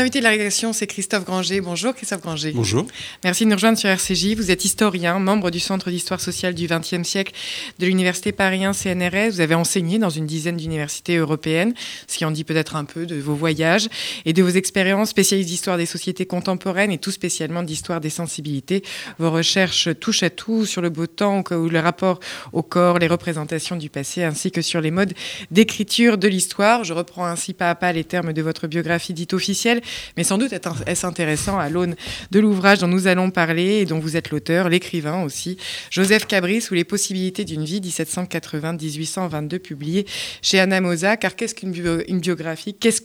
L'invité de la rédaction, c'est Christophe Granger. Bonjour Christophe Granger. Bonjour. Merci de nous rejoindre sur RCJ. Vous êtes historien, membre du Centre d'histoire sociale du XXe siècle de l'Université Paris 1 CNRS. Vous avez enseigné dans une dizaine d'universités européennes, ce qui en dit peut-être un peu de vos voyages et de vos expériences spécialistes d'histoire des sociétés contemporaines et tout spécialement d'histoire des sensibilités. Vos recherches touchent à tout sur le beau temps ou le rapport au corps, les représentations du passé ainsi que sur les modes d'écriture de l'histoire. Je reprends ainsi pas à pas les termes de votre biographie dite officielle mais sans doute est-ce intéressant à l'aune de l'ouvrage dont nous allons parler et dont vous êtes l'auteur, l'écrivain aussi, Joseph Cabris ou les possibilités d'une vie 1780-1822 publié chez Anna Mosa. Car qu'est-ce qu'une biographie? Qu'est-ce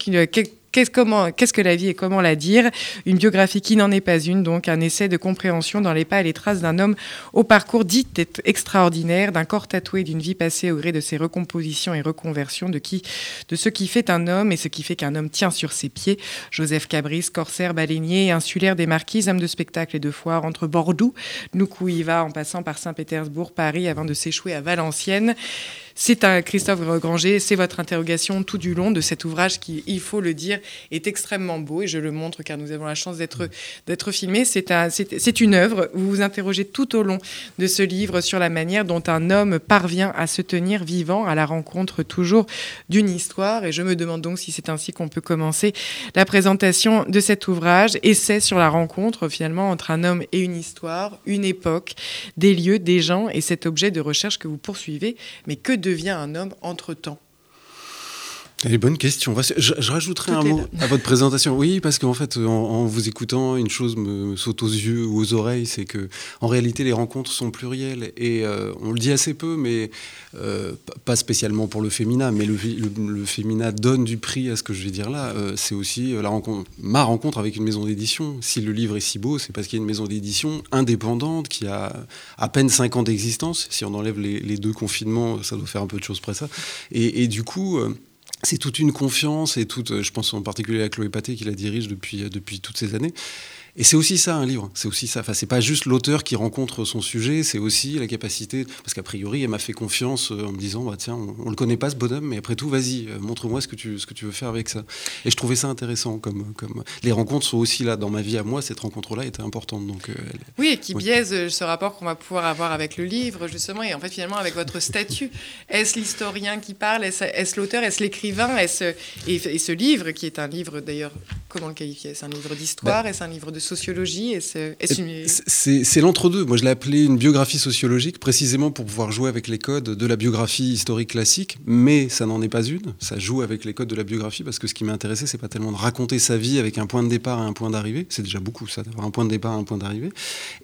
qu'est-ce, que la vie et comment la dire? Une biographie qui n'en est pas une, donc un essai de compréhension dans les pas et les traces d'un homme au parcours dit extraordinaire, d'un corps tatoué, d'une vie passée au gré de ses recompositions et reconversions, de, qui, de ce qui fait un homme et ce qui fait qu'un homme tient sur ses pieds. Joseph Cabris, corsaire, baleinier, insulaire des marquises, homme de spectacle et de foire entre Bordeaux, va en passant par Saint-Pétersbourg, Paris, avant de s'échouer à Valenciennes. C'est un Christophe Granger, c'est votre interrogation tout du long de cet ouvrage qui, il faut le dire, est extrêmement beau et je le montre car nous avons la chance d'être d'être filmés. C'est un, c'est une œuvre. Vous vous interrogez tout au long de ce livre sur la manière dont un homme parvient à se tenir vivant à la rencontre toujours d'une histoire. Et je me demande donc si c'est ainsi qu'on peut commencer la présentation de cet ouvrage. Essai sur la rencontre finalement entre un homme et une histoire, une époque, des lieux, des gens et cet objet de recherche que vous poursuivez. Mais que devient un homme entre-temps une bonne question. Je, je rajouterai un mot à votre présentation. Oui, parce qu'en fait, en, vous écoutant, une chose me, saute aux yeux ou aux oreilles, c'est que en réalité, les rencontres sont plurielles. Et euh, on le dit assez peu, mais euh, pas spécialement pour le féminin, mais le, le, féminin donne du prix à ce que je vais dire là. Euh, c'est aussi la rencontre, ma rencontre avec une maison d'édition. Si le livre est si beau, c'est parce qu'il y a une maison d'édition indépendante qui a à peine 5 ans d'existence. Si on enlève les, deux confinements, ça doit faire un peu de choses près ça. Et, et du coup c'est toute une confiance et toute, je pense en particulier à Chloé Paté qui la dirige depuis, depuis toutes ces années. Et c'est aussi ça un livre, c'est aussi ça. Enfin, c'est pas juste l'auteur qui rencontre son sujet, c'est aussi la capacité, parce qu'a priori, elle m'a fait confiance euh, en me disant, bah tiens, on, on, le connaît pas ce bonhomme, mais après tout, vas-y, euh, montre-moi ce que tu ce que tu veux faire avec ça. Et je trouvais ça intéressant, comme comme les rencontres sont aussi là dans ma vie à moi. Cette rencontre-là était importante, donc. Euh, oui, et qui biaise ce rapport qu'on va pouvoir avoir avec le livre, justement, et en fait finalement avec votre statut. Est-ce l'historien qui parle? Est-ce l'auteur? Est-ce l'écrivain? Est-ce et, ce livre qui est un livre d'ailleurs, comment le qualifier? Est-ce un livre d'histoire? Bah Est-ce un livre de sociologie et C'est l'entre-deux. Moi, je l'ai appelé une biographie sociologique, précisément pour pouvoir jouer avec les codes de la biographie historique classique, mais ça n'en est pas une. Ça joue avec les codes de la biographie, parce que ce qui m'a intéressé, c'est pas tellement de raconter sa vie avec un point de départ et un point d'arrivée. C'est déjà beaucoup, ça, d'avoir un point de départ et un point d'arrivée.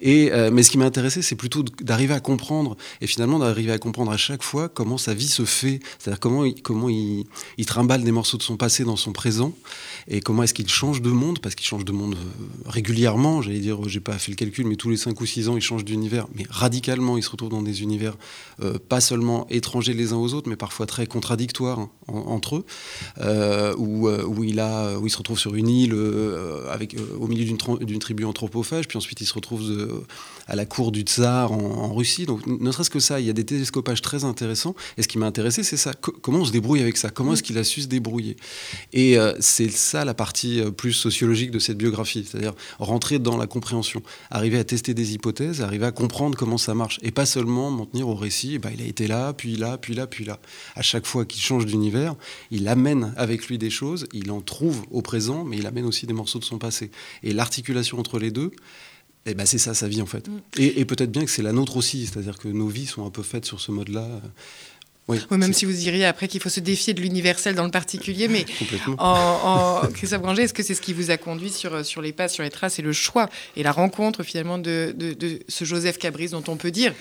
Et euh, mais ce qui m'a intéressé, c'est plutôt d'arriver à comprendre, et finalement d'arriver à comprendre à chaque fois comment sa vie se fait, c'est-à-dire comment, il, comment il, il trimballe des morceaux de son passé dans son présent, et comment est-ce qu'il change de monde, parce qu'il change de monde euh, régulièrement j'allais dire, j'ai pas fait le calcul, mais tous les 5 ou 6 ans, ils changent d'univers, mais radicalement, ils se retrouvent dans des univers euh, pas seulement étrangers les uns aux autres, mais parfois très contradictoires hein, entre eux, euh, où, euh, où, il a, où il se retrouve sur une île avec, au milieu d'une tribu anthropophage, puis ensuite il se retrouve à la cour du tsar en, Russie. Donc, ne serait-ce que ça, il y a des télescopages très intéressants. Et ce qui m'a intéressé, c'est ça. comment on se débrouille avec ça? Comment est-ce qu'il a su se débrouiller? Et c'est ça la partie plus sociologique de cette biographie, c'est-à-dire rentrer dans la compréhension, arriver à tester des hypothèses, arriver à comprendre comment ça marche, et pas seulement m'en tenir au récit, bah, il a été là, puis là, puis là, puis là. À chaque fois qu'il change d'univers, il amène avec lui des choses, il en trouve au présent, mais il amène aussi des morceaux de son passé. Et l'articulation entre les deux, eh ben c'est ça sa vie en fait. Mm. Et, et peut-être bien que c'est la nôtre aussi, c'est-à-dire que nos vies sont un peu faites sur ce mode-là. Oui, même si vous diriez après qu'il faut se défier de l'universel dans le particulier, mais en, en, Christophe Granger, est-ce que c'est ce qui vous a conduit sur, sur les pas, sur les traces et le choix et la rencontre finalement de, de, ce Joseph Cabris dont on peut dire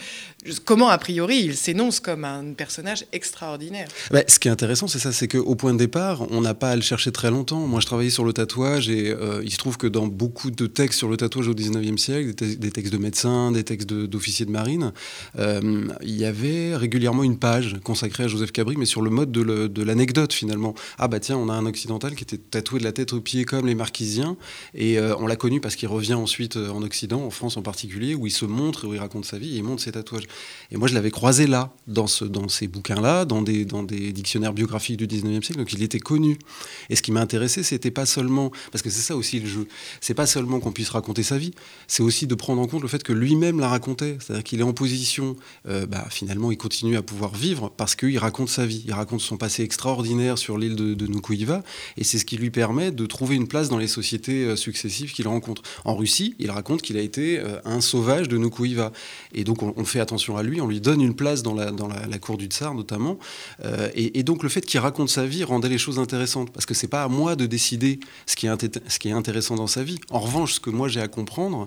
comment a priori il s'énonce comme un personnage extraordinaire? Bah, Ce qui est intéressant, c'est ça, c'est qu'au point de départ, on n'a pas à le chercher très longtemps. Moi, je travaillais sur le tatouage et euh, il se trouve que dans beaucoup de textes sur le tatouage au 19e siècle, des, textes de médecins, des textes d'officiers de, marine, euh, il y avait régulièrement une page consacrée consacré à Joseph Cabri, mais sur le mode de l'anecdote finalement. Ah bah tiens, on a un occidental qui était tatoué de la tête aux pieds comme les marquisiens, et euh, on l'a connu parce qu'il revient ensuite euh, en Occident, en France en particulier, où il se montre, où il raconte sa vie, il montre ses tatouages. Et moi, je l'avais croisé là, dans, ce, dans ces bouquins-là, dans des, dans des dictionnaires biographiques du 19e siècle, donc il était connu. Et ce qui m'a intéressé, c'était pas seulement, parce que c'est ça aussi le jeu, c'est pas seulement qu'on puisse raconter sa vie, c'est aussi de prendre en compte le fait que lui-même la racontait, c'est-à-dire qu'il est en position, euh, bah, finalement, il continue à pouvoir vivre parce qu'il raconte sa vie, il raconte son passé extraordinaire sur l'île de, de Nukuiva, et c'est ce qui lui permet de trouver une place dans les sociétés euh, successives qu'il rencontre. En Russie, il raconte qu'il a été euh, un sauvage de Nukuiva, et donc on, fait attention à lui, on lui donne une place dans la, dans la, cour du tsar notamment, et, donc le fait qu'il raconte sa vie rendait les choses intéressantes, parce que c'est pas à moi de décider ce qui est, ce qui est intéressant dans sa vie. En revanche, ce que moi j'ai à comprendre,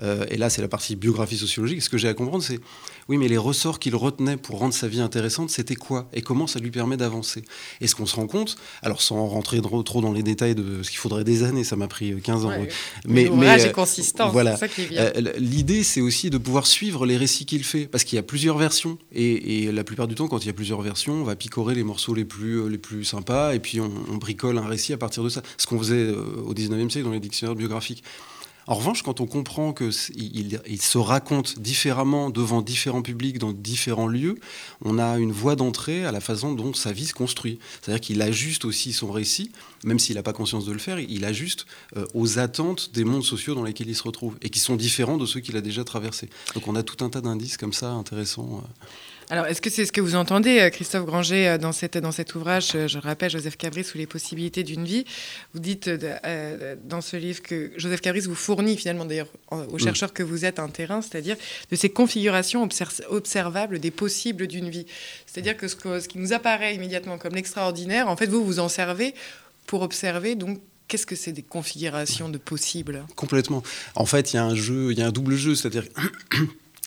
et là c'est la partie biographie sociologique, ce que j'ai à comprendre, c'est oui, mais les ressorts qu'il retenait pour rendre sa vie intéressante, c'était quoi? Et comment ça lui permet d'avancer? Et ce qu'on se rend compte, alors sans rentrer trop dans les détails de ce qu'il faudrait des années, ça m'a pris 15 ans. Mais, mais est euh, consistant, voilà. Euh, l'idée, c'est aussi de pouvoir suivre les récits qu'il fait, parce qu'il y a plusieurs versions. Et, la plupart du temps, quand il y a plusieurs versions, on va picorer les morceaux les plus, euh, les plus sympas, et puis on, on bricole un récit à partir de ça. Ce qu'on faisait au 19e siècle dans les dictionnaires biographiques. En revanche, quand on comprend qu'il il se raconte différemment devant différents publics dans différents lieux, on a une voie d'entrée à la façon dont sa vie se construit. C'est-à-dire qu'il ajuste aussi son récit, même s'il n'a pas conscience de le faire, il ajuste euh, aux attentes des mondes sociaux dans lesquels il se retrouve et qui sont différents de ceux qu'il a déjà traversés. Donc on a tout un tas d'indices comme ça intéressants. Euh. Alors, est-ce que c'est ce que vous entendez, euh, Christophe Granger, euh, dans, cette, dans cet ouvrage, euh, je rappelle, Joseph Cabris, sous les possibilités d'une vie? Vous dites dans ce livre que Joseph Cabris vous fournit finalement, d'ailleurs, aux chercheurs que vous êtes, un terrain, c'est-à-dire de ces configurations observables des possibles d'une vie. C'est-à-dire que ce, que ce qui nous apparaît immédiatement comme l'extraordinaire, en fait, vous vous en servez pour observer donc Qu'est-ce que c'est des configurations de possibles? Complètement. En fait, il y a un jeu, il y a un double jeu, c'est-à-dire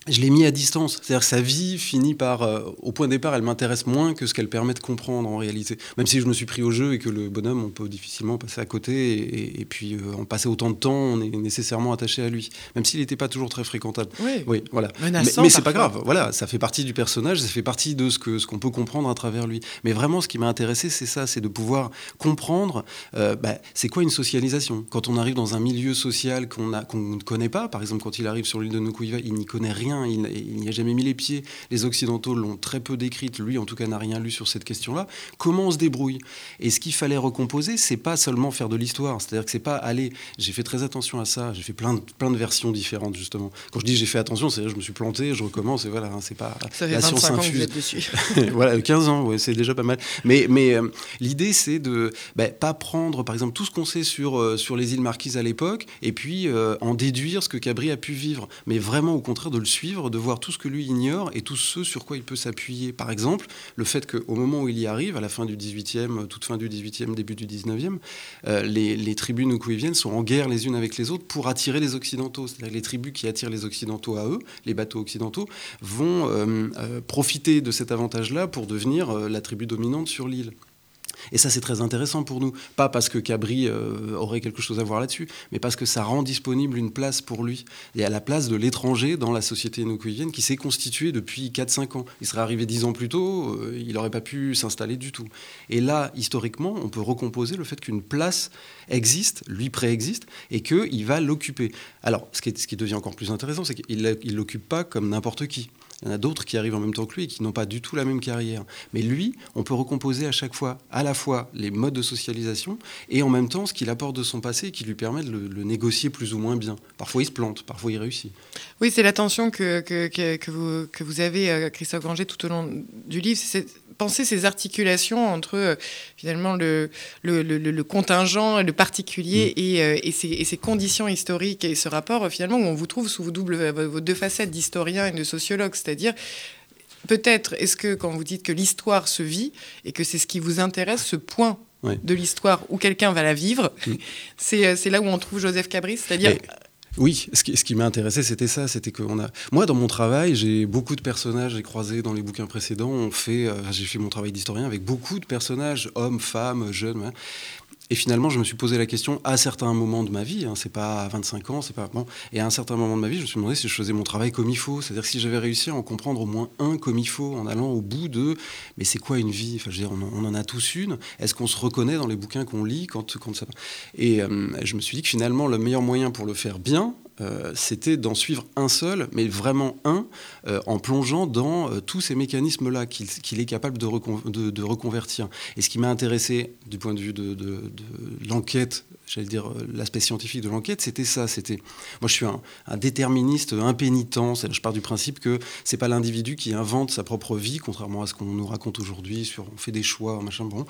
je l'ai mis à distance. C'est-à-dire que sa vie finit par, euh, au point de départ, elle m'intéresse moins que ce qu'elle permet de comprendre en réalité. Même si je me suis pris au jeu et que le bonhomme, on peut difficilement passer à côté, et, puis euh, en passer autant de temps, on est nécessairement attaché à lui, même s'il n'était pas toujours très fréquentable. Oui, oui voilà. mais, c'est pas grave. Voilà, ça fait partie du personnage, ça fait partie de ce que ce qu'on peut comprendre à travers lui. Mais vraiment, ce qui m'a intéressé, c'est ça, c'est de pouvoir comprendre. Euh, bah, c'est quoi une socialisation? Quand on arrive dans un milieu social qu'on qu'on ne connaît pas, par exemple, quand il arrive sur l'île de Nukuiva, il n'y connaît rien il, n'y a jamais mis les pieds. Les Occidentaux l'ont très peu décrite, lui en tout cas n'a rien lu sur cette question-là. Comment on se débrouille? Et ce qu'il fallait recomposer, c'est pas seulement faire de l'histoire, c'est-à-dire que c'est pas aller. J'ai fait très attention à ça, j'ai fait plein de, plein de versions différentes justement. Quand je dis j'ai fait attention, c'est je me suis planté, je recommence et voilà, hein, c'est pas ça fait la science ans infuse. Que vous êtes dessus. voilà, 15 ans, ouais, c'est déjà pas mal. Mais, mais euh, l'idée c'est de bah, pas prendre par exemple tout ce qu'on sait sur, euh, sur les îles Marquises à l'époque et puis euh, en déduire ce que Cabri a pu vivre, mais vraiment au contraire de le suivre de voir tout ce que lui ignore et tout ce sur quoi il peut s'appuyer. Par exemple, le fait qu'au moment où il y arrive, à la fin du 18e, toute fin du 18e, début du 19e, euh, les, tribus nukuiviennes sont en guerre les unes avec les autres pour attirer les Occidentaux. C'est-à-dire les tribus qui attirent les Occidentaux à eux, les bateaux occidentaux, vont euh, euh, profiter de cet avantage-là pour devenir la tribu dominante sur l'île. Et ça, c'est très intéressant pour nous. Pas parce que Cabri euh, aurait quelque chose à voir là-dessus, mais parce que ça rend disponible une place pour lui. Et à la place de l'étranger dans la société inukuivienne qui s'est constituée depuis 4-5 ans. Il serait arrivé 10 ans plus tôt, euh, il n'aurait pas pu s'installer du tout. Et là, historiquement, on peut recomposer le fait qu'une place existe, lui préexiste, et qu'il va l'occuper. Alors, ce qui, ce qui devient encore plus intéressant, c'est qu'il ne l'occupe pas comme n'importe qui. Il y en a d'autres qui arrivent en même temps que lui et qui n'ont pas du tout la même carrière. Mais lui, on peut recomposer à chaque fois, à la fois les modes de socialisation et en même temps ce qu'il apporte de son passé et qui lui permet de le, négocier plus ou moins bien. Parfois il se plante, parfois il réussit. Oui, c'est l'attention que, que, que, vous, que vous avez, euh, Christophe Granger, tout au long du livre. C'est penser ces articulations entre euh, finalement le, le, le, contingent, le particulier mm. et, euh, et, ces, et, ces, conditions historiques et ce rapport euh, finalement où on vous trouve sous vos, double, vos deux facettes d'historien et de sociologue, c'est-à-dire peut-être est-ce que quand vous dites que l'histoire se vit et que c'est ce qui vous intéresse, ce point de l'histoire où quelqu'un va la vivre, mm. c'est là où on trouve Joseph Cabris, c'est-à-dire... Oui, ce qui, ce m'a intéressé, c'était ça. C'était qu'on a. Moi, dans mon travail, j'ai beaucoup de personnages. J'ai croisé dans les bouquins précédents. On fait. Euh, j'ai fait mon travail d'historien avec beaucoup de personnages, hommes, femmes, jeunes. Et finalement, je me suis posé la question à certains moments de ma vie, hein, c'est pas à 25 ans, c'est pas bon, et à un certain moment de ma vie, je me suis demandé si je faisais mon travail comme il faut, c'est-à-dire si j'avais réussi à en comprendre au moins un comme il faut, en allant au bout de, mais c'est quoi une vie? Enfin, je veux dire, on, en a tous une. Est-ce qu'on se reconnaît dans les bouquins qu'on lit quand, quand ça Et euh, je me suis dit que finalement, le meilleur moyen pour le faire bien, euh, c'était d'en suivre un seul, mais vraiment un, euh, en plongeant dans euh, tous ces mécanismes-là qu'il est capable de, de, reconvertir. Et ce qui m'a intéressé du point de vue de, de l'enquête j'allais dire, euh, l'aspect scientifique de l'enquête, c'était ça. C'était, moi, je suis un, déterministe impénitent. Je pars du principe que c'est pas l'individu qui invente sa propre vie, contrairement à ce qu'on nous raconte aujourd'hui on fait des choix, machin, bon,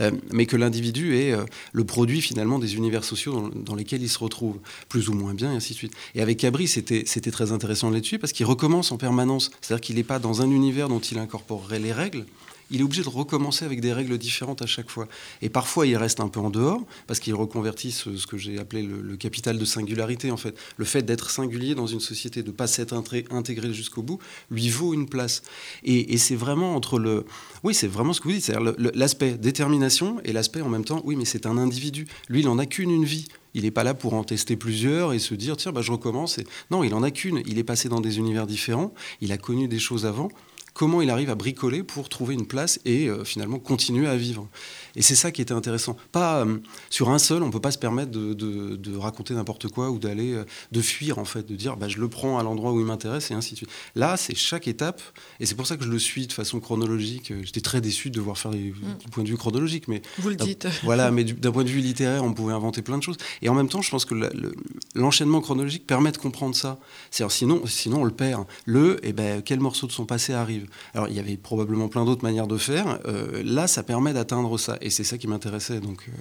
euh, mais que l'individu est euh, le produit finalement des univers sociaux dans, lesquels il se retrouve, plus ou moins bien, et ainsi de suite. Et avec Cabri, c'était, c'était très intéressant là-dessus parce qu'il recommence en permanence. C'est-à-dire qu'il n'est pas dans un univers dont il incorporerait les règles, il est obligé de recommencer avec des règles différentes à chaque fois. Et parfois, il reste un peu en dehors, parce qu'il reconvertit ce, que j'ai appelé le, capital de singularité, en fait. Le fait d'être singulier dans une société, de ne pas s'être intégré jusqu'au bout, lui vaut une place. Et, c'est vraiment entre le... Oui, c'est vraiment ce que vous dites, c'est-à-dire l'aspect détermination et l'aspect en même temps, oui, mais c'est un individu. Lui, il n'en a qu'une une vie. Il n'est pas là pour en tester plusieurs et se dire, tiens, bah, je recommence. Non, il en a qu'une. Il est passé dans des univers différents. Il a connu des choses avant comment il arrive à bricoler pour trouver une place et euh, finalement continuer à vivre. Et c'est ça qui était intéressant. Pas euh, sur un seul, on peut pas se permettre de, raconter n'importe quoi ou d'aller euh, de fuir en fait, de dire bah, je le prends à l'endroit où il m'intéresse et ainsi de suite. Là, c'est chaque étape et c'est pour ça que je le suis de façon chronologique. J'étais très déçu de devoir faire mm. du point de vue chronologique, mais vous le dites. Voilà, mais d'un point de vue littéraire, on pouvait inventer plein de choses. Et en même temps, je pense que l'enchaînement chronologique permet de comprendre ça. Sinon, sinon on le perd. Le, et eh ben, quel morceau de son passé arrive? Alors, il y avait probablement plein d'autres manières de faire. Euh, là, ça permet d'atteindre ça et c'est ça qui m'intéressait. Donc, euh,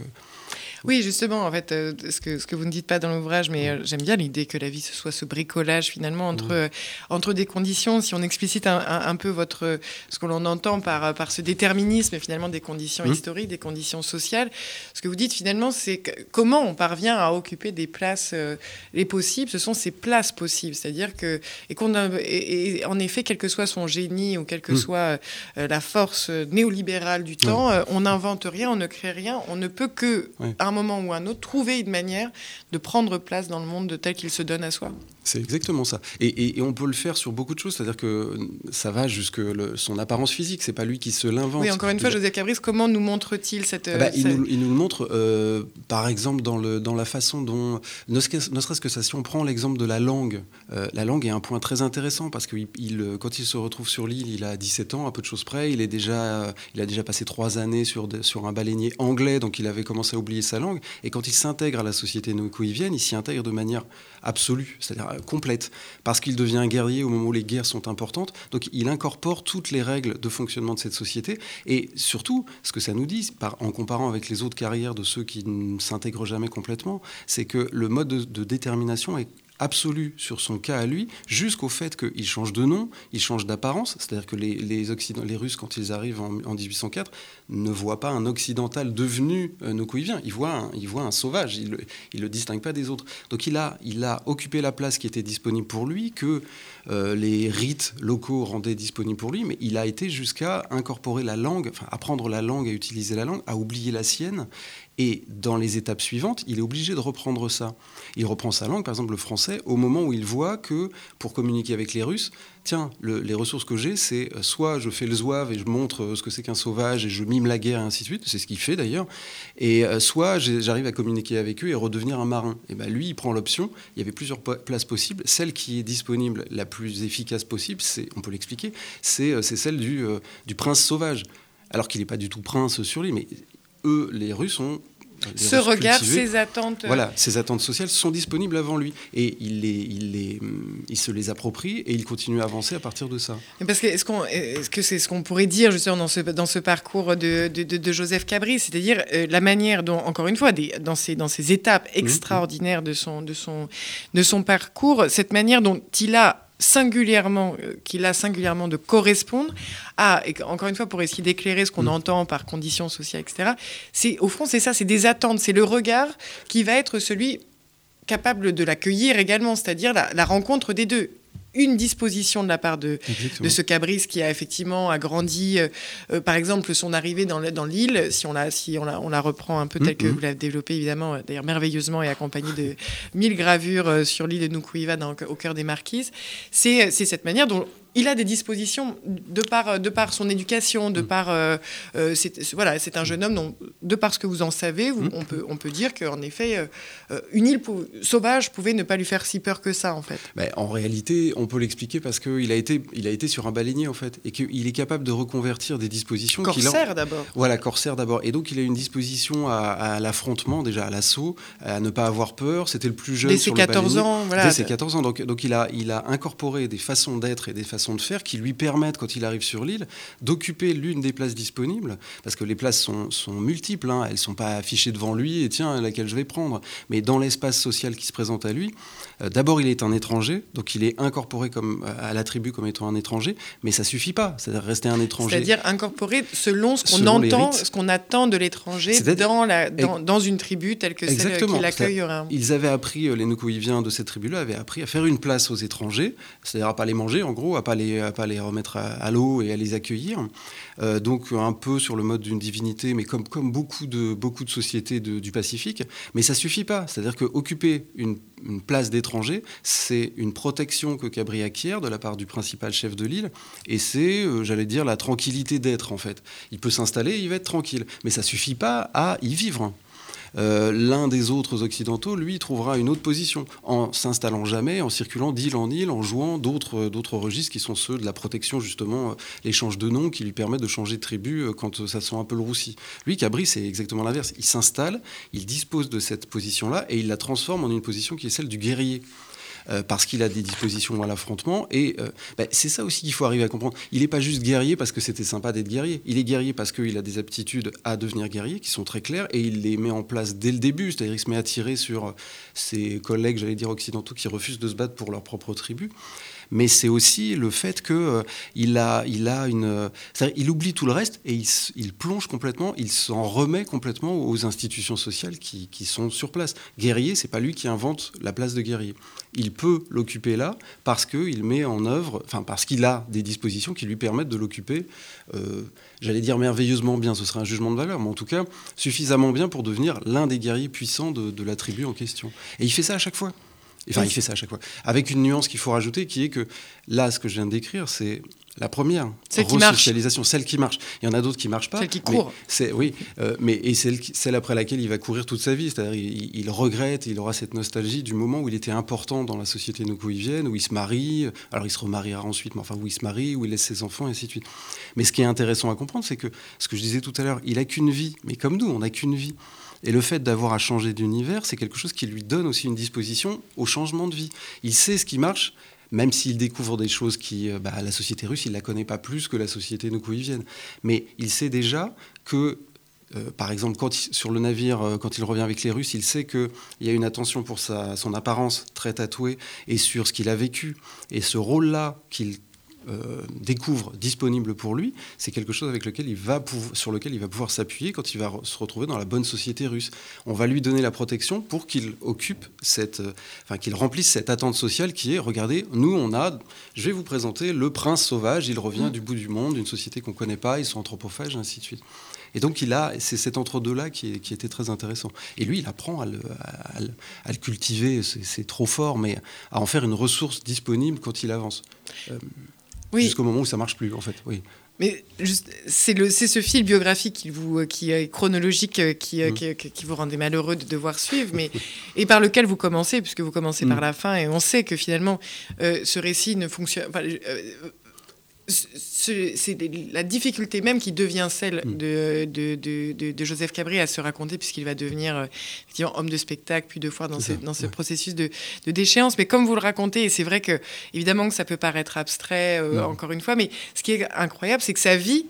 oui, justement, en fait, euh, ce, que, ce que vous ne dites pas dans l'ouvrage, mais euh, j'aime bien l'idée que la vie, ce soit ce bricolage finalement entre, euh, entre des conditions. Si on explicite un, peu votre, ce que l'on entend par, par ce déterminisme, finalement, des conditions mmh. historiques, des conditions sociales, ce que vous dites finalement, c'est comment on parvient à occuper des places les possibles? Ce sont ces places possibles. C'est-à-dire que, et, qu'on et, en effet, quel que soit son génie ou quelle que mmh. soit la force néolibérale du temps, on n'invente rien, on ne crée rien, on ne peut que, un moment ou un autre, trouver une manière de prendre place dans le monde tel qu'il se donne à soi. C'est exactement ça. Et, on peut le faire sur beaucoup de choses, c'est-à-dire que ça va jusque son apparence physique, c'est pas lui qui se l'invente. Oui, encore une fois, José Cabris, comment nous montre-t-il cette... Ah bah, il, nous, le montre, euh, par exemple, dans, le, dans la façon dont, ne serait-ce que ça, si on prend l'exemple de la langue, euh, la langue est un point très intéressant, parce que il, quand il se retrouve sur l'île, il a 17 ans, à peu de choses près, il, est déjà, il a déjà passé trois années sur, sur un baleinier anglais, donc il avait commencé à oublier sa langue, et quand il s'intègre à la société noéco-ivienne, il s'y intègre de manière absolue, c'est-à-dire complète, parce qu'il devient guerrier au moment où les guerres sont importantes. Donc il incorpore toutes les règles de fonctionnement de cette société. Et surtout, ce que ça nous dit, en comparant avec les autres carrières de ceux qui ne s'intègrent jamais complètement, c'est que le mode de détermination est absolue sur son cas à lui, jusqu'au fait qu'il change de nom, il change d'apparence, c'est-à-dire que les, les, les, Russes, quand ils arrivent en, 1804, ne voient pas un occidental devenu euh, nokoïvien, ils voient un, un sauvage, ils ne le, distinguent pas des autres. Donc il a, il a occupé la place qui était disponible pour lui, que euh, les rites locaux rendaient disponible pour lui, mais il a été jusqu'à incorporer la langue, enfin apprendre la langue, à utiliser la langue, à oublier la sienne, et dans les étapes suivantes, il est obligé de reprendre ça. Il reprend sa langue, par exemple le français, au moment où il voit que pour communiquer avec les Russes, tiens, les ressources que j'ai, c'est euh, soit je fais le zouave et je montre euh, ce que c'est qu'un sauvage et je mime la guerre et ainsi de suite, c'est ce qu'il fait d'ailleurs, et euh, soit j'arrive à communiquer avec eux et redevenir un marin. Et ben lui, il prend l'option, il y avait plusieurs places possibles, celle qui est disponible, la plus efficace possible, c'est, on peut l'expliquer, c'est celle du, prince sauvage. Alors qu'il n'est pas du tout prince sur lui, mais eux, les Russes, ont ce regard, ces attentes. Voilà, ces attentes sociales sont disponibles avant lui. Et il, les, il, les, il se les approprie et il continue à avancer à partir de ça. Parce que est-ce, qu'on, est-ce que c'est ce qu'on pourrait dire justement dans ce, dans ce parcours de, de, de Joseph Cabri C'est-à-dire euh, la manière dont, encore une fois, des, dans, ces, dans ces étapes mmh. extraordinaires de son, de, son, de son parcours, cette manière dont il a singulièrement, euh, qu'il a singulièrement de correspondre à, et encore une fois pour essayer d'éclairer ce qu'on mm. entend par conditions sociales, etc. C'est au fond c'est ça, c'est des attentes, c'est le regard qui va être celui capable de l'accueillir également, c'est-à-dire la, rencontre des deux. Une disposition de la part de, de ce Cabris qui a effectivement agrandi, euh, euh, par exemple, son arrivée dans, dans l'île, si, on la, si on, la, on la reprend un peu telle que mm-hmm. vous l'avez développée, évidemment, d'ailleurs merveilleusement et accompagnée de mille gravures sur l'île de Nukuiva au cœur des Marquises, c'est cette manière dont il a des dispositions de par, de par son éducation, de mm. par. Euh, euh, c'est, voilà, c'est un jeune homme dont, de par ce que vous en savez, mm. on, peut, on peut dire qu'en effet, euh, une île sauvage pouvait ne pas lui faire si peur que ça, en fait. En réalité, on peut l'expliquer parce qu'il a, été, il a été sur un baleinier, en fait, et qu'il est capable de reconvertir des dispositions. Corsaire d'abord. Voilà, corsaire d'abord. Et donc, il a une disposition à, l'affrontement, déjà à l'assaut, à ne pas avoir peur. C'était le plus jeune. Dès ses 14 ans, voilà. Dès ses 14 ans. Donc, donc il, a, il a incorporé des façons d'être et des façons de faire qui lui permettent, quand il arrive sur l'île, d'occuper l'une des places disponibles, parce que les places sont, multiples, hein. elles ne sont pas affichées devant lui et tiens, laquelle je vais prendre? Mais dans l'espace social qui se présente à lui, euh, d'abord il est un étranger, donc il est incorporé comme, euh, à la tribu comme étant un étranger, mais ça suffit pas, c'est-à-dire rester un étranger. C'est-à-dire incorporé selon ce qu'on entend, ce qu'on attend de l'étranger dans, la, dans, une tribu telle que celle qui l'accueille. Ils avaient appris, euh, les Nukuiviens de cette tribu-là avaient appris à faire une place aux étrangers, c'est-à-dire à pas les manger en gros, à pas les, pas les remettre à, l'eau et à les accueillir. Euh, donc un peu sur le mode d'une divinité, mais comme, comme beaucoup, de, beaucoup de sociétés du Pacifique. Mais ça suffit pas. C'est-à-dire qu'occuper une, une place d'étranger, c'est une protection que Cabri acquiert de la part du principal chef de l'île, et c'est, euh, j'allais dire, la tranquillité d'être en fait. Il peut s'installer, il va être tranquille, mais ça suffit pas à y vivre. Euh, l'un des autres occidentaux, lui, trouvera une autre position en s'installant jamais, en circulant d'île en île, en jouant d'autres, d'autres registres qui sont ceux de la protection, justement, euh, l'échange de noms qui lui permet de changer de tribu euh, quand ça sent un peu le roussi. Lui, Cabri, c'est exactement l'inverse. Il s'installe, il dispose de cette position-là et il la transforme en une position qui est celle du guerrier. Euh, parce qu'il a des dispositions à l'affrontement. Et euh, bah, c'est ça aussi qu'il faut arriver à comprendre. Il n'est pas juste guerrier parce que c'était sympa d'être guerrier. Il est guerrier parce qu'il a des aptitudes à devenir guerrier qui sont très claires et il les met en place dès le début. C'est-à-dire qu'il se met à tirer sur euh, ses collègues, j'allais dire occidentaux, qui refusent de se battre pour leur propre tribu mais c'est aussi le fait qu'il euh, il a, il a une, il oublie tout le reste et il, plonge complètement, il s'en remet complètement aux institutions sociales qui, sont sur place. Guerrier, c'est pas lui qui invente la place de guerrier. Il peut l'occuper là parce qu'il met en œuvre, enfin parce qu'il a des dispositions qui lui permettent de l'occuper. Euh, j'allais dire merveilleusement bien, ce serait un jugement de valeur, mais en tout cas suffisamment bien pour devenir l'un des guerriers puissants de la tribu en question. Et il fait ça à chaque fois. Enfin, il fait ça à chaque fois. Avec une nuance qu'il faut rajouter, qui est que là, ce que je viens de décrire, c'est la première celle resocialisation, celle qui marche. Il y en a d'autres qui marchent pas. Celle qui court. C'est oui, euh, mais et celle, celle après laquelle il va courir toute sa vie. C'est-à-dire, il, regrette, il aura cette nostalgie du moment où il était important dans la société nukuivienne, où il se marie. Alors, il se remariera ensuite, mais enfin, où il se marie, où il laisse ses enfants, et ainsi de suite. Mais ce qui est intéressant à comprendre, c'est que ce que je disais tout à l'heure, il a qu'une vie. Mais comme nous, on n'a qu'une vie. Et le fait d'avoir à changer d'univers, c'est quelque chose qui lui donne aussi une disposition au changement de vie. Il sait ce qui marche, même s'il découvre des choses qui, euh, bah, la société russe, il ne la connaît pas plus que la société nukuivienne. Mais il sait déjà que euh, par exemple, sur le navire, euh, quand il revient avec les Russes, il sait qu'il y a une attention pour sa, son apparence très tatouée et sur ce qu'il a vécu. Et ce rôle-là qu'il euh, découvre disponible pour lui, c'est quelque chose avec lequel il va sur lequel il va pouvoir s'appuyer quand il va se retrouver dans la bonne société russe. On va lui donner la protection pour qu'il occupe cette, euh, enfin qu'il remplisse cette attente sociale qui est regardez, nous on a, je vais vous présenter le prince sauvage, il revient mm. du bout du monde, d'une société qu'on connaît pas, ils sont anthropophages, ainsi de suite. Et donc il a, c'est cet entre-deux-là qui, qui, était très intéressant. Et lui, il apprend à le, à, le cultiver, c'est trop fort, mais à en faire une ressource disponible quand il avance. Euh, jusqu'au moment où ça marche plus, en fait. Oui. Mais c'est ce fil biographique qui, vous, qui est chronologique euh, qui, euh, mmh. qui, qui, vous rendait malheureux de devoir suivre, mais, et par lequel vous commencez, puisque vous commencez par mmh. la fin, et on sait que finalement, euh, ce récit ne fonctionne c'est la difficulté même qui devient celle mm. de, de, de, Joseph Cabri à se raconter, puisqu'il va devenir euh, homme de spectacle, puis deux fois dans, ce, dans ce processus de, déchéance. Mais comme vous le racontez, et c'est vrai que, évidemment, que ça peut paraître abstrait, euh, encore une fois, mais ce qui est incroyable, c'est que sa vie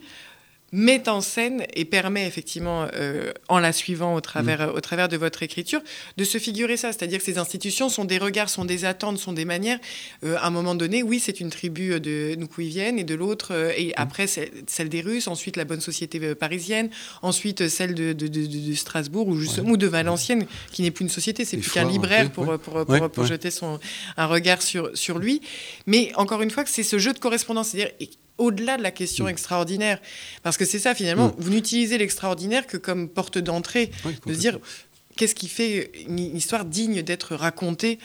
met en scène et permet effectivement, euh, en la suivant au travers, mm. au travers de votre écriture, de se figurer ça. C'est-à-dire que ces institutions sont des regards, sont des attentes, sont des manières. Euh, à un moment donné, oui, c'est une tribu de viennent et de l'autre, euh, et mm. après celle des Russes, ensuite la bonne société parisienne, ensuite celle de, de, Strasbourg ou de Valenciennes, qui n'est plus une société, c'est plus qu'un libraire pour, pour, pour, jeter son, un regard sur, sur lui. Mais encore une fois, c'est ce jeu de correspondance. C'est-à-dire, au-delà de la question mm. extraordinaire. Parce que c'est ça, finalement, mm. vous n'utilisez l'extraordinaire que comme porte d'entrée, de dire qu'est-ce qui fait une histoire digne d'être racontée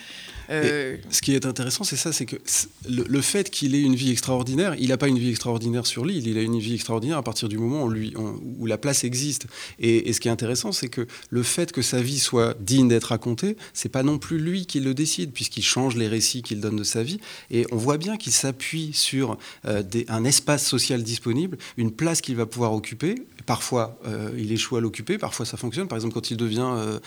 euh, ce qui est intéressant, c'est ça, c'est que le, fait qu'il ait une vie extraordinaire, il n'a pas une vie extraordinaire sur l'île, il a une vie extraordinaire à partir du moment où, la place existe. Et, ce qui est intéressant, c'est que le fait que sa vie soit digne d'être racontée, c'est pas non plus lui qui le décide, puisqu'il change les récits qu'il donne de sa vie. Et on voit bien qu'il s'appuie sur euh, un espace social disponible, une place qu'il va pouvoir occuper. Parfois, euh, il échoue à l'occuper, parfois ça fonctionne. Par exemple, quand il devient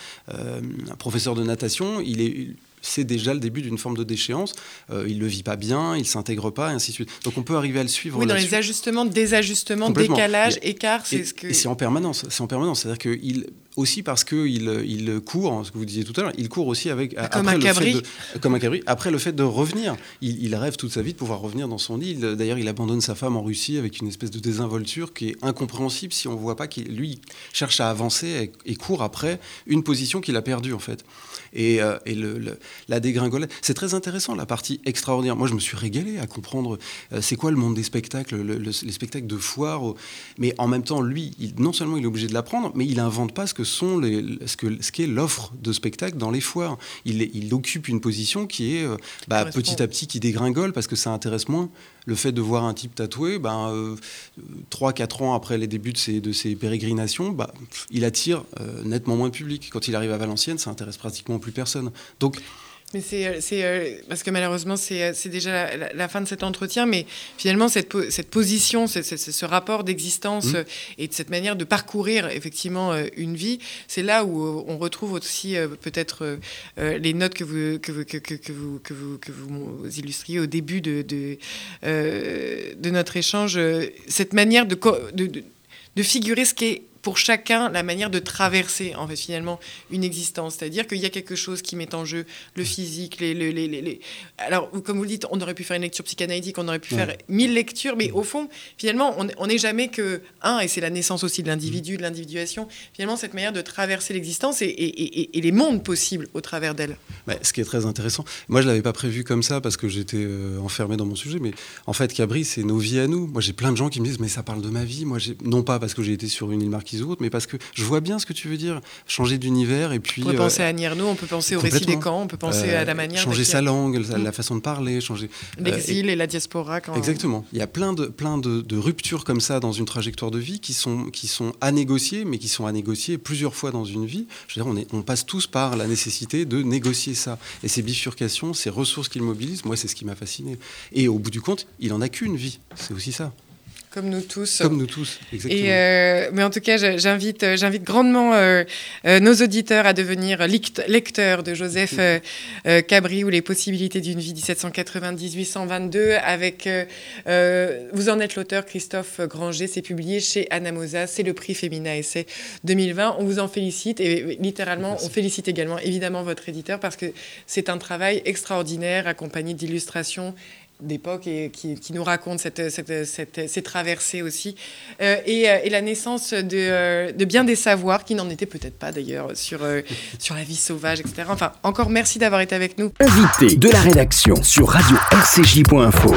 professeur de natation, il est c'est déjà le début d'une forme de déchéance. Euh, il ne le vit pas bien, il ne s'intègre pas, et ainsi de suite. Donc on peut arriver à le suivre. Oui, dans les ajustements, désajustements, décalages, écarts, c'est ce que. Et c'est en permanence. C'est en permanence. C'est-à-dire qu'il aussi parce qu'il il court, hein, ce que vous disiez tout à l'heure, il court aussi avec comme un cabri. comme un cabri. Après le fait de revenir, il, rêve toute sa vie de pouvoir revenir dans son île. D'ailleurs, il abandonne sa femme en Russie avec une espèce de désinvolture qui est incompréhensible si on voit pas qu'il lui cherche à avancer et, court après une position qu'il a perdue en fait. Et, euh, le, la dégringolade, c'est très intéressant la partie extraordinaire. Moi, je me suis régalé à comprendre euh, c'est quoi le monde des spectacles, les spectacles de foire. Mais en même temps, lui, non seulement il est obligé de l'apprendre, mais il invente pas ce que sont les, ce que ce qu'est l'offre de spectacle dans les foires. Il, il occupe une position qui est euh, bah, petit à petit qui dégringole parce que ça intéresse moins. Le fait de voir un type tatoué, ben, euh, 3-4 ans après les débuts de ses, de ses pérégrinations, bah, il attire euh, nettement moins de public. Quand il arrive à Valenciennes, ça intéresse pratiquement plus personne. Donc mais c'est, euh, euh, parce que malheureusement, c'est, euh, déjà la, fin de cet entretien, mais finalement, cette, cette position, ce rapport d'existence mmh. et de cette manière de parcourir effectivement une vie, c'est là où on retrouve aussi peut-être les notes que vous, que vous, que, que, vous, que, vous, que vous illustriez au début de, de, de notre échange, cette manière de, de, de figurer ce qui est pour chacun la manière de traverser en fait finalement une existence, c'est-à-dire qu'il y a quelque chose qui met en jeu le physique, les, les, les, les, alors comme vous le dites, on aurait pu faire une lecture psychanalytique, on aurait pu faire mille lectures, mais au fond finalement on n'est jamais que un et c'est la naissance aussi de l'individu, de l'individuation. Finalement cette manière de traverser l'existence et, et, et, les mondes possibles au travers d'elle. ce qui est très intéressant, moi je l'avais pas prévu comme ça parce que j'étais euh, enfermé dans mon sujet, mais en fait Cabri c'est nos vies à nous. Moi j'ai plein de gens qui me disent mais ça parle de ma vie, moi non pas parce que j'ai été sur une île marquée autres, mais parce que je vois bien ce que tu veux dire. Changer d'univers et puis. On peut penser euh, à Nierno, on peut penser au récit des camps, on peut penser à la manière. Changer sa langue, mm. la façon de parler, changer. Euh, L'exil et, la diaspora. Quand exactement. Il y a plein de, plein de, ruptures comme ça dans une trajectoire de vie qui sont, qui sont à négocier, mais qui sont à négocier plusieurs fois dans une vie. Je veux dire, on, est, on passe tous par la nécessité de négocier ça. Et ces bifurcations, ces ressources qu'il mobilise, moi, c'est ce qui m'a fasciné. Et au bout du compte, il en a qu'une vie. C'est aussi ça. Comme nous tous. Comme nous tous, exactement. Et euh, mais en tout cas, j'invite, euh, j'invite grandement euh, nos auditeurs à devenir lecteurs de Joseph Cabri ou Les possibilités d'une vie 1790-822. Avec, vous en êtes l'auteur, Christophe Granger. C'est publié chez Anamosa. C'est le prix Femina Essai 2020. On vous en félicite et littéralement, on félicite également évidemment votre éditeur parce que c'est un travail extraordinaire accompagné d'illustrations d'époque et qui, nous raconte cette, cette, ces traversées aussi. Euh, et, euh, et, la naissance de, euh, de, bien des savoirs qui n'en étaient peut-être pas d'ailleurs sur, sur la vie sauvage, etc. Enfin, encore merci d'avoir été avec nous. Invité de la rédaction sur radio-rcj.info.